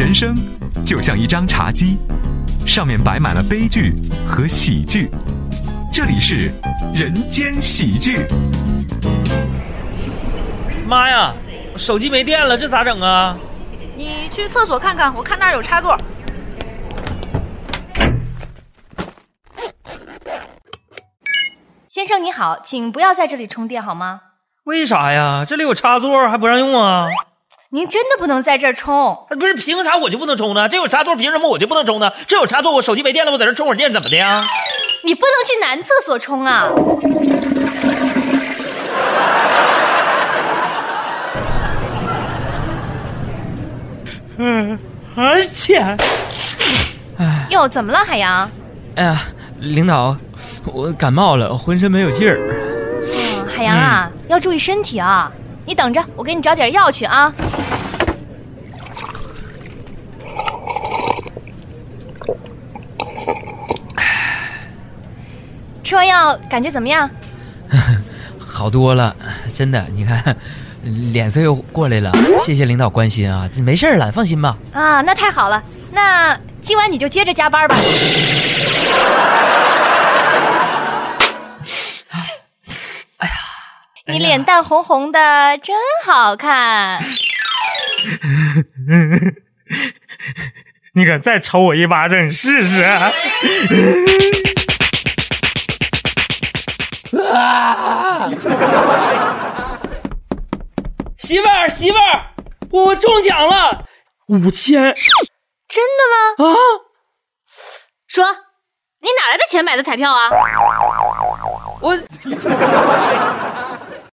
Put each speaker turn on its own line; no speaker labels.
人生就像一张茶几，上面摆满了悲剧和喜剧。这里是人间喜剧。
妈呀，手机没电了，这咋整啊？
你去厕所看看，我看那儿有插座。
先生你好，请不要在这里充电好吗？
为啥呀？这里有插座还不让用啊？
您真的不能在这儿充。
不是，凭啥我就不能充呢？这有插座，凭什么我就不能充呢？这有插座，我手机没电了，我在这充会儿电怎么的呀？
你不能去男厕所充啊！
嗯，而且，
哟，怎么了，海洋？
哎呀，领导，我感冒了，浑身没有劲儿。
嗯，海洋啊，要注意身体啊！你等着，我给你找点药去啊。吃完药感觉怎么样？
好多了，真的，你看，脸色又过来了。谢谢领导关心啊，这没事了，放心吧。
啊，那太好了，那今晚你就接着加班吧。你脸蛋红红的，真好看。
你敢再抽我一巴掌，你试试？啊！媳妇儿，媳妇儿，我我中奖了，五千！
真的
吗？啊！
说，你哪来的钱买的彩票啊？
我。